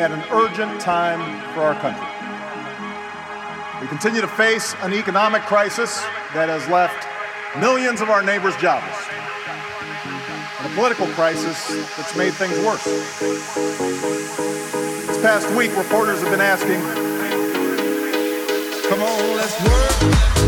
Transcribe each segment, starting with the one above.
at an urgent time for our country. We continue to face an economic crisis that has left millions of our neighbors jobless, and a political crisis that's made things worse. This past week, reporters have been asking, come on, let's work.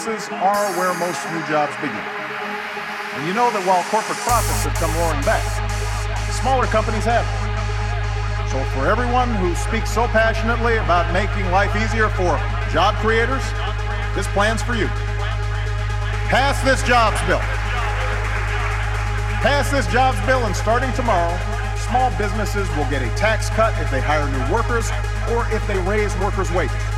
Businesses are where most new jobs begin. And you know that while corporate profits have come roaring back, smaller companies haven't. So for everyone who speaks so passionately about making life easier for job creators, this plan's for you. Pass this jobs bill. Pass this jobs bill, and starting tomorrow, small businesses will get a tax cut if they hire new workers or if they raise workers' wages.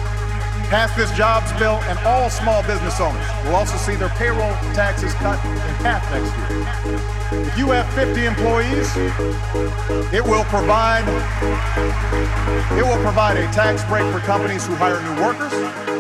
Pass this jobs bill, and all small business owners will also see their payroll taxes cut in half next year. If you have 50 employees, it will provide it will provide a tax break for companies who hire new workers.